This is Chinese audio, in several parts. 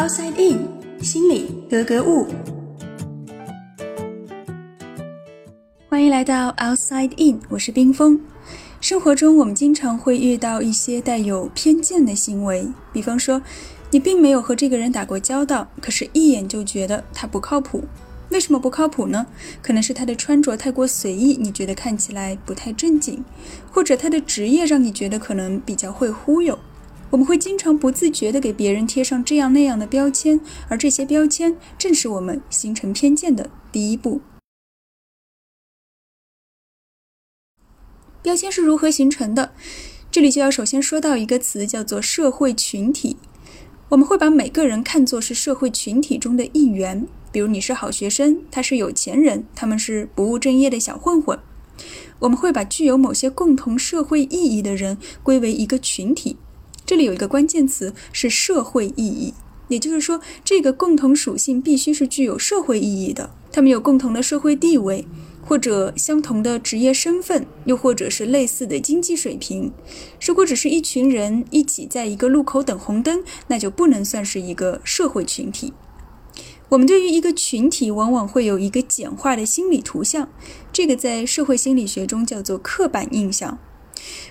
Outside In，心里格格物。欢迎来到 Outside In，我是冰峰。生活中，我们经常会遇到一些带有偏见的行为，比方说，你并没有和这个人打过交道，可是一眼就觉得他不靠谱。为什么不靠谱呢？可能是他的穿着太过随意，你觉得看起来不太正经，或者他的职业让你觉得可能比较会忽悠。我们会经常不自觉地给别人贴上这样那样的标签，而这些标签正是我们形成偏见的第一步。标签是如何形成的？这里就要首先说到一个词，叫做社会群体。我们会把每个人看作是社会群体中的一员。比如你是好学生，他是有钱人，他们是不务正业的小混混。我们会把具有某些共同社会意义的人归为一个群体。这里有一个关键词是社会意义，也就是说，这个共同属性必须是具有社会意义的。他们有共同的社会地位，或者相同的职业身份，又或者是类似的经济水平。如果只是一群人一起在一个路口等红灯，那就不能算是一个社会群体。我们对于一个群体，往往会有一个简化的心理图像，这个在社会心理学中叫做刻板印象。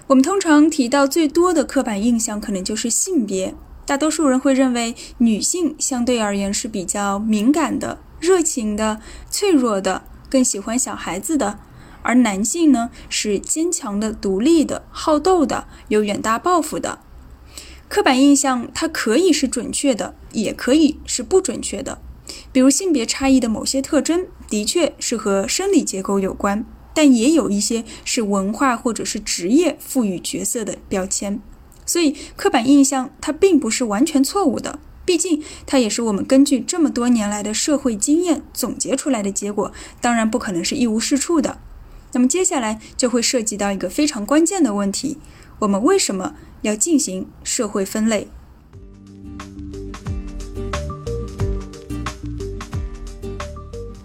我们通常提到最多的刻板印象，可能就是性别。大多数人会认为女性相对而言是比较敏感的、热情的、脆弱的，更喜欢小孩子的；而男性呢，是坚强的、独立的、好斗的、有远大抱负的。刻板印象它可以是准确的，也可以是不准确的。比如性别差异的某些特征，的确是和生理结构有关，但也有一些是文化或者是职业赋予角色的标签。所以，刻板印象它并不是完全错误的，毕竟它也是我们根据这么多年来的社会经验总结出来的结果，当然不可能是一无是处的。那么接下来就会涉及到一个非常关键的问题：我们为什么要进行社会分类？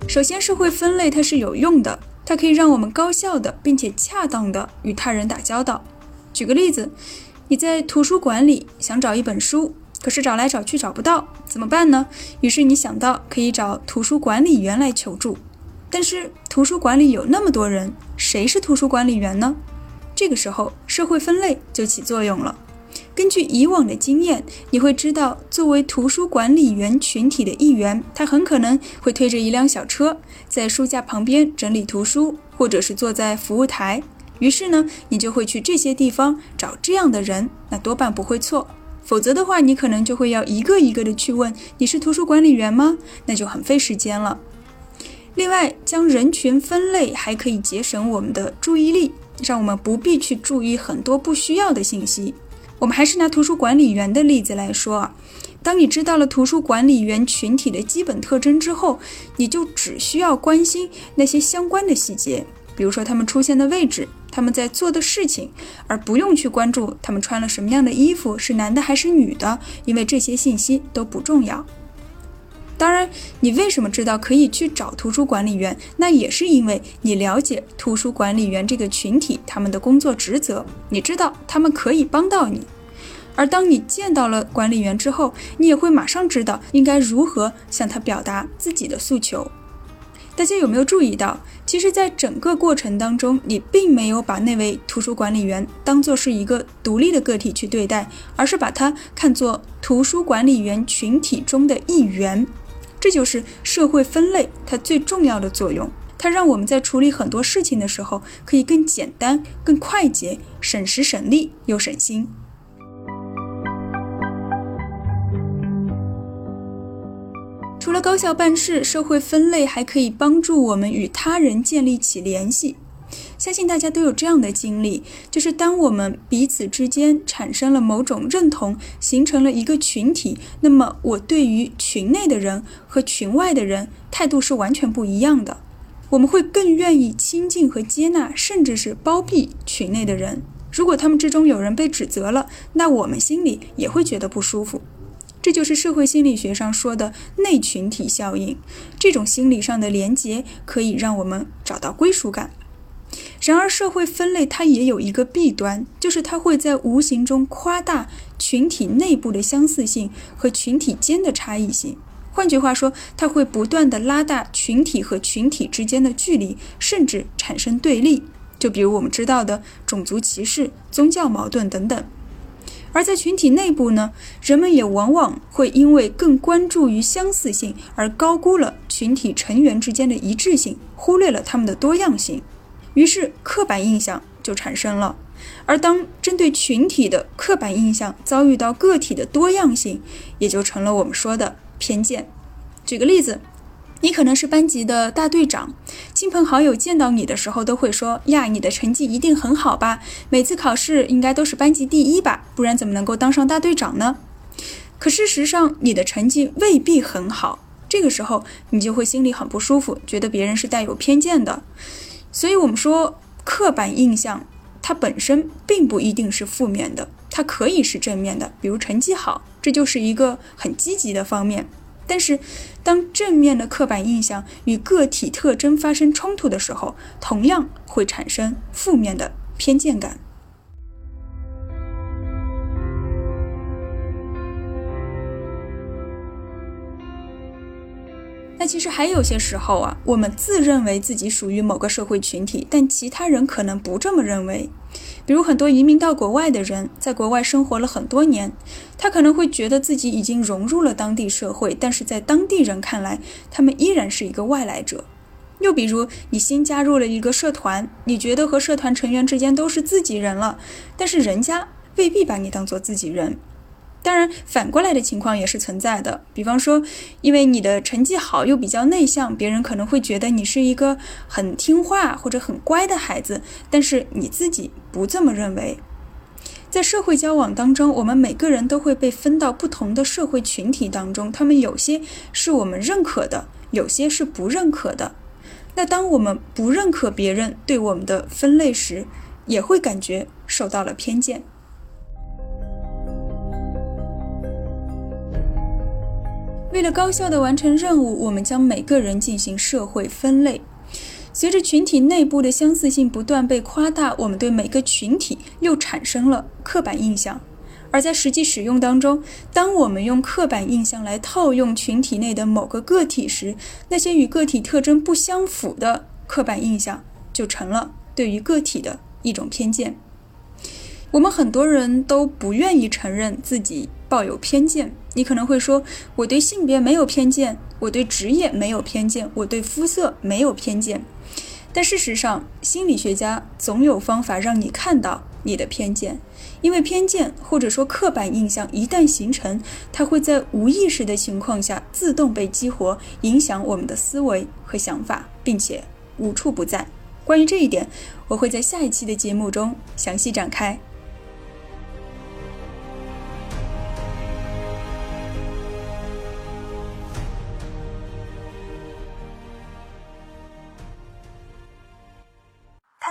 首先，社会分类它是有用的，它可以让我们高效的并且恰当的与他人打交道。举个例子，你在图书馆里想找一本书，可是找来找去找不到，怎么办呢？于是你想到可以找图书管理员来求助，但是图书馆里有那么多人，谁是图书管理员呢？这个时候，社会分类就起作用了。根据以往的经验，你会知道，作为图书管理员群体的一员，他很可能会推着一辆小车，在书架旁边整理图书，或者是坐在服务台。于是呢，你就会去这些地方找这样的人，那多半不会错。否则的话，你可能就会要一个一个的去问：“你是图书管理员吗？”那就很费时间了。另外，将人群分类还可以节省我们的注意力，让我们不必去注意很多不需要的信息。我们还是拿图书管理员的例子来说，当你知道了图书管理员群体的基本特征之后，你就只需要关心那些相关的细节，比如说他们出现的位置，他们在做的事情，而不用去关注他们穿了什么样的衣服，是男的还是女的，因为这些信息都不重要。当然，你为什么知道可以去找图书管理员？那也是因为你了解图书管理员这个群体，他们的工作职责，你知道他们可以帮到你。而当你见到了管理员之后，你也会马上知道应该如何向他表达自己的诉求。大家有没有注意到，其实，在整个过程当中，你并没有把那位图书管理员当做是一个独立的个体去对待，而是把他看作图书管理员群体中的一员。这就是社会分类它最重要的作用，它让我们在处理很多事情的时候可以更简单、更快捷，省时省力又省心。除了高效办事，社会分类还可以帮助我们与他人建立起联系。相信大家都有这样的经历，就是当我们彼此之间产生了某种认同，形成了一个群体，那么我对于群内的人和群外的人态度是完全不一样的。我们会更愿意亲近和接纳，甚至是包庇群内的人。如果他们之中有人被指责了，那我们心里也会觉得不舒服。这就是社会心理学上说的内群体效应。这种心理上的连结可以让我们找到归属感。然而，社会分类它也有一个弊端，就是它会在无形中夸大群体内部的相似性和群体间的差异性。换句话说，它会不断的拉大群体和群体之间的距离，甚至产生对立。就比如我们知道的种族歧视、宗教矛盾等等。而在群体内部呢，人们也往往会因为更关注于相似性，而高估了群体成员之间的一致性，忽略了他们的多样性，于是刻板印象就产生了。而当针对群体的刻板印象遭遇到个体的多样性，也就成了我们说的。偏见。举个例子，你可能是班级的大队长，亲朋好友见到你的时候都会说：“呀，你的成绩一定很好吧？每次考试应该都是班级第一吧？不然怎么能够当上大队长呢？”可事实上，你的成绩未必很好。这个时候，你就会心里很不舒服，觉得别人是带有偏见的。所以，我们说刻板印象，它本身并不一定是负面的。它可以是正面的，比如成绩好，这就是一个很积极的方面。但是，当正面的刻板印象与个体特征发生冲突的时候，同样会产生负面的偏见感。那其实还有些时候啊，我们自认为自己属于某个社会群体，但其他人可能不这么认为。比如很多移民到国外的人，在国外生活了很多年，他可能会觉得自己已经融入了当地社会，但是在当地人看来，他们依然是一个外来者。又比如你新加入了一个社团，你觉得和社团成员之间都是自己人了，但是人家未必把你当做自己人。当然，反过来的情况也是存在的。比方说，因为你的成绩好又比较内向，别人可能会觉得你是一个很听话或者很乖的孩子，但是你自己不这么认为。在社会交往当中，我们每个人都会被分到不同的社会群体当中，他们有些是我们认可的，有些是不认可的。那当我们不认可别人对我们的分类时，也会感觉受到了偏见。为了高效地完成任务，我们将每个人进行社会分类。随着群体内部的相似性不断被夸大，我们对每个群体又产生了刻板印象。而在实际使用当中，当我们用刻板印象来套用群体内的某个个体时，那些与个体特征不相符的刻板印象就成了对于个体的一种偏见。我们很多人都不愿意承认自己抱有偏见。你可能会说，我对性别没有偏见，我对职业没有偏见，我对肤色没有偏见。但事实上，心理学家总有方法让你看到你的偏见，因为偏见或者说刻板印象一旦形成，它会在无意识的情况下自动被激活，影响我们的思维和想法，并且无处不在。关于这一点，我会在下一期的节目中详细展开。